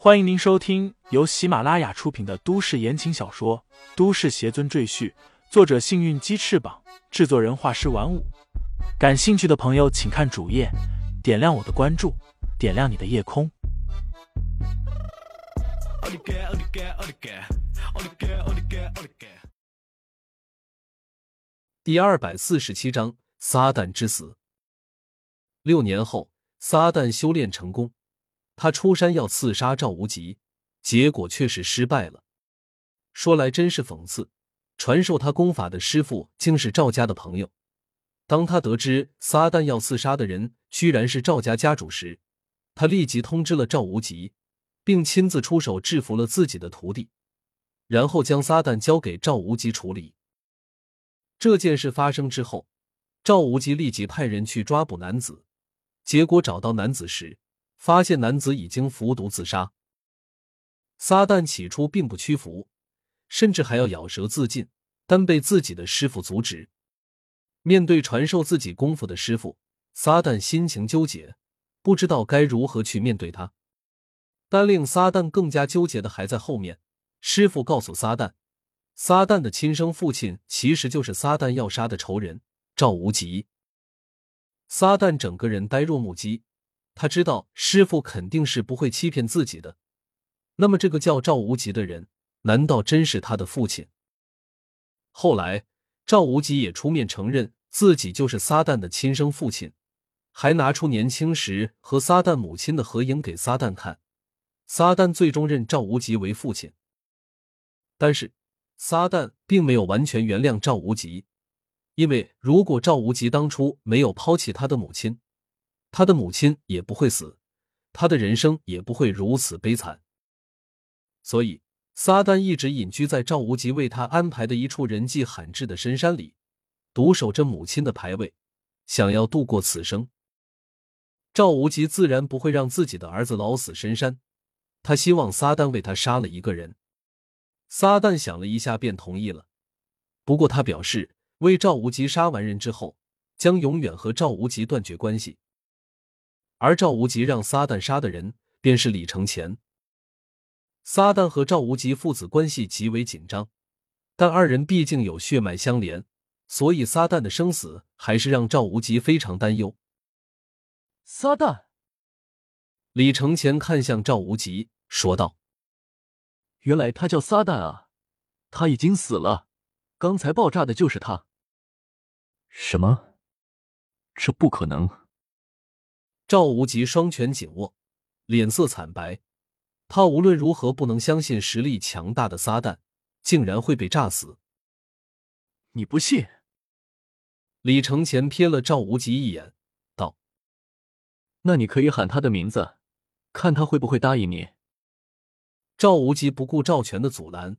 欢迎您收听由喜马拉雅出品的都市言情小说《都市邪尊赘婿》，作者：幸运鸡翅膀，制作人：画师玩五。感兴趣的朋友，请看主页，点亮我的关注，点亮你的夜空。第二百四十七章：撒旦之死。六年后，撒旦修炼成功。他出山要刺杀赵无极，结果却是失败了。说来真是讽刺，传授他功法的师傅竟是赵家的朋友。当他得知撒旦要刺杀的人居然是赵家家主时，他立即通知了赵无极，并亲自出手制服了自己的徒弟，然后将撒旦交给赵无极处理。这件事发生之后，赵无极立即派人去抓捕男子，结果找到男子时。发现男子已经服毒自杀。撒旦起初并不屈服，甚至还要咬舌自尽，但被自己的师傅阻止。面对传授自己功夫的师傅，撒旦心情纠结，不知道该如何去面对他。但令撒旦更加纠结的还在后面。师傅告诉撒旦，撒旦的亲生父亲其实就是撒旦要杀的仇人赵无极。撒旦整个人呆若木鸡。他知道师傅肯定是不会欺骗自己的，那么这个叫赵无极的人，难道真是他的父亲？后来赵无极也出面承认自己就是撒旦的亲生父亲，还拿出年轻时和撒旦母亲的合影给撒旦看。撒旦最终认赵无极为父亲，但是撒旦并没有完全原谅赵无极，因为如果赵无极当初没有抛弃他的母亲。他的母亲也不会死，他的人生也不会如此悲惨。所以，撒旦一直隐居在赵无极为他安排的一处人迹罕至的深山里，独守着母亲的牌位，想要度过此生。赵无极自然不会让自己的儿子老死深山，他希望撒旦为他杀了一个人。撒旦想了一下，便同意了。不过，他表示为赵无极杀完人之后，将永远和赵无极断绝关系。而赵无极让撒旦杀的人便是李承前。撒旦和赵无极父子关系极为紧张，但二人毕竟有血脉相连，所以撒旦的生死还是让赵无极非常担忧。撒旦，李承前看向赵无极说道：“原来他叫撒旦啊，他已经死了，刚才爆炸的就是他。”什么？这不可能！赵无极双拳紧握，脸色惨白。他无论如何不能相信实力强大的撒旦竟然会被炸死。你不信？李承前瞥了赵无极一眼，道：“那你可以喊他的名字，看他会不会答应你。”赵无极不顾赵全的阻拦，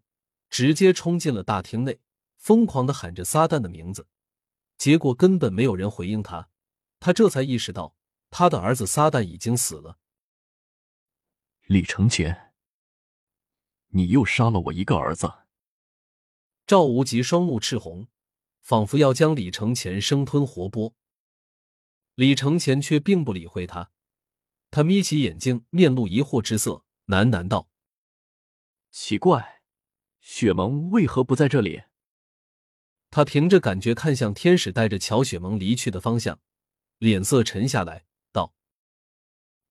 直接冲进了大厅内，疯狂的喊着撒旦的名字。结果根本没有人回应他，他这才意识到。他的儿子撒旦已经死了。李承前，你又杀了我一个儿子。赵无极双目赤红，仿佛要将李承前生吞活剥。李承前却并不理会他，他眯起眼睛，面露疑惑之色，喃喃道：“奇怪，雪萌为何不在这里？”他凭着感觉看向天使带着乔雪萌离去的方向，脸色沉下来。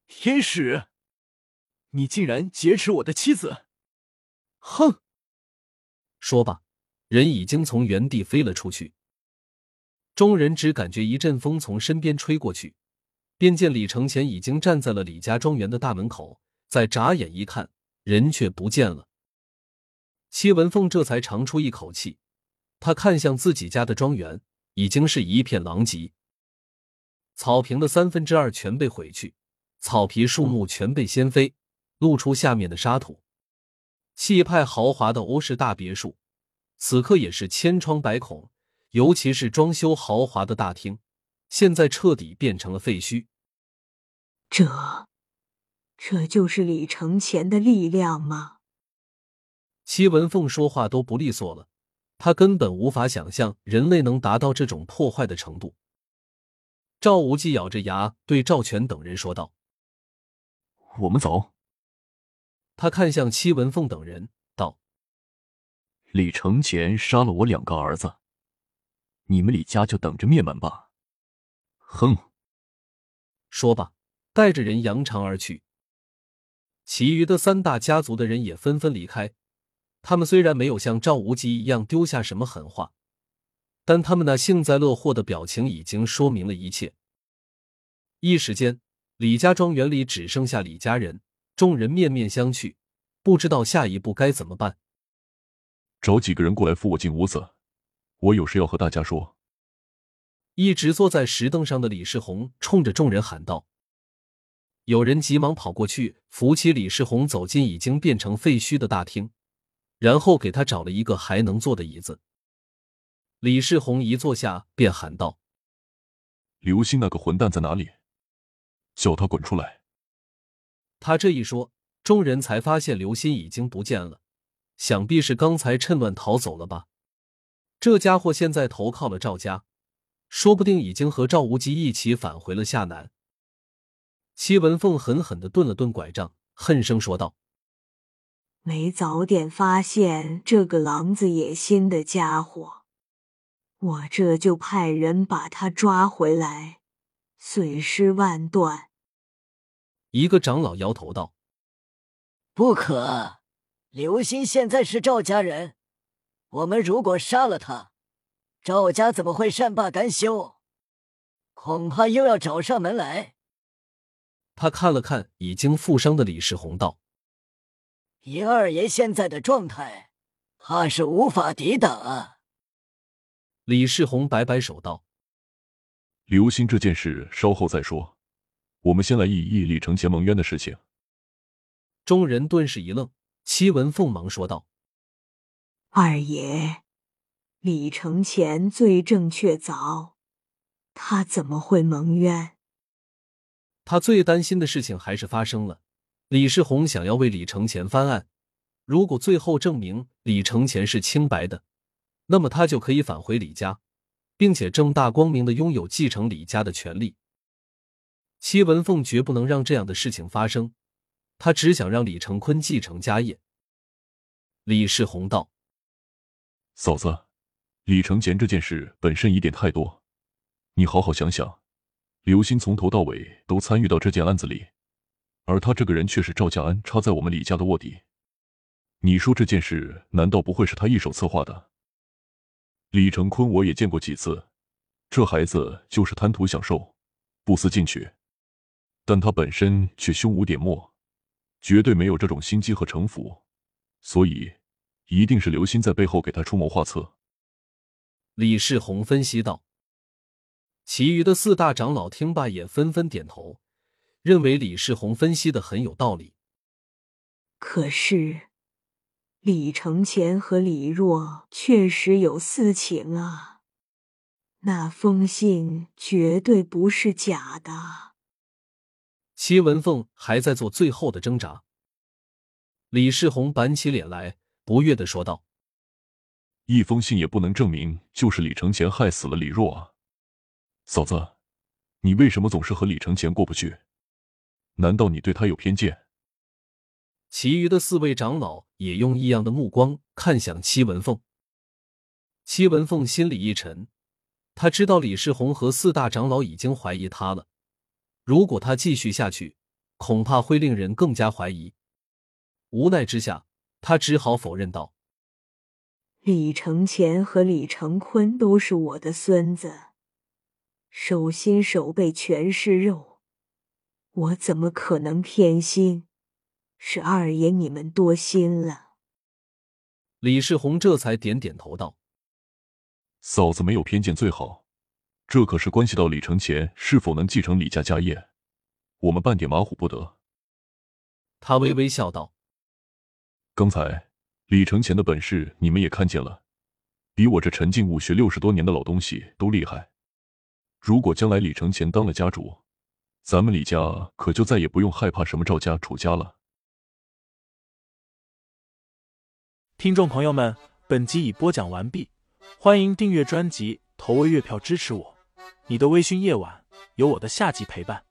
天使，你竟然劫持我的妻子！哼！说罢，人已经从原地飞了出去。众人只感觉一阵风从身边吹过去，便见李承前已经站在了李家庄园的大门口。再眨眼一看，人却不见了。戚文凤这才长出一口气，他看向自己家的庄园，已经是一片狼藉，草坪的三分之二全被毁去。草皮、树木全被掀飞，露出下面的沙土。气派豪华的欧式大别墅，此刻也是千疮百孔，尤其是装修豪华的大厅，现在彻底变成了废墟。这，这就是李承前的力量吗？戚文凤说话都不利索了，他根本无法想象人类能达到这种破坏的程度。赵无忌咬着牙对赵全等人说道。我们走。他看向戚文凤等人，道：“李承前杀了我两个儿子，你们李家就等着灭门吧！”哼。说罢，带着人扬长而去。其余的三大家族的人也纷纷离开。他们虽然没有像赵无极一样丢下什么狠话，但他们那幸灾乐祸的表情已经说明了一切。一时间，李家庄园里只剩下李家人，众人面面相觑，不知道下一步该怎么办。找几个人过来扶我进屋子，我有事要和大家说。一直坐在石凳上的李世宏冲着众人喊道。有人急忙跑过去扶起李世宏，走进已经变成废墟的大厅，然后给他找了一个还能坐的椅子。李世宏一坐下，便喊道：“刘星那个混蛋在哪里？叫他滚出来！”他这一说，众人才发现刘鑫已经不见了，想必是刚才趁乱逃走了吧？这家伙现在投靠了赵家，说不定已经和赵无极一起返回了下南。戚文凤狠狠的顿了顿拐杖，恨声说道：“没早点发现这个狼子野心的家伙，我这就派人把他抓回来，碎尸万段。”一个长老摇头道：“不可，刘鑫现在是赵家人，我们如果杀了他，赵家怎么会善罢甘休？恐怕又要找上门来。”他看了看已经负伤的李世宏，道：“爷二爷现在的状态，怕是无法抵挡啊。”李世宏摆摆手道：“刘鑫这件事稍后再说，我们先来议议李承前蒙冤的事情。”众人顿时一愣，戚文凤忙说道：“二爷，李承前罪证确凿，他怎么会蒙冤？”他最担心的事情还是发生了。李世宏想要为李承前翻案，如果最后证明李承前是清白的，那么他就可以返回李家，并且正大光明的拥有继承李家的权利。戚文凤绝不能让这样的事情发生，他只想让李成坤继承家业。李世宏道：“嫂子，李承前这件事本身疑点太多，你好好想想。”刘鑫从头到尾都参与到这件案子里，而他这个人却是赵家安插在我们李家的卧底。你说这件事难道不会是他一手策划的？李成坤我也见过几次，这孩子就是贪图享受，不思进取，但他本身却胸无点墨，绝对没有这种心机和城府，所以一定是刘鑫在背后给他出谋划策。李世宏分析道。其余的四大长老听罢，也纷纷点头，认为李世宏分析的很有道理。可是，李承前和李若确实有私情啊，那封信绝对不是假的。戚文凤还在做最后的挣扎。李世宏板起脸来，不悦的说道：“一封信也不能证明就是李承前害死了李若啊。”嫂子，你为什么总是和李承前过不去？难道你对他有偏见？其余的四位长老也用异样的目光看向戚文凤。戚文凤心里一沉，他知道李世宏和四大长老已经怀疑他了。如果他继续下去，恐怕会令人更加怀疑。无奈之下，他只好否认道：“李承前和李承坤都是我的孙子。”手心手背全是肉，我怎么可能偏心？是二爷你们多心了。李世宏这才点点头道：“嫂子没有偏见最好，这可是关系到李承前是否能继承李家家业，我们半点马虎不得。”他微微笑道：“刚才李承前的本事你们也看见了，比我这沉浸武学六十多年的老东西都厉害。”如果将来李承前当了家主，咱们李家可就再也不用害怕什么赵家、楚家了。听众朋友们，本集已播讲完毕，欢迎订阅专辑，投喂月票支持我。你的微醺夜晚，有我的夏季陪伴。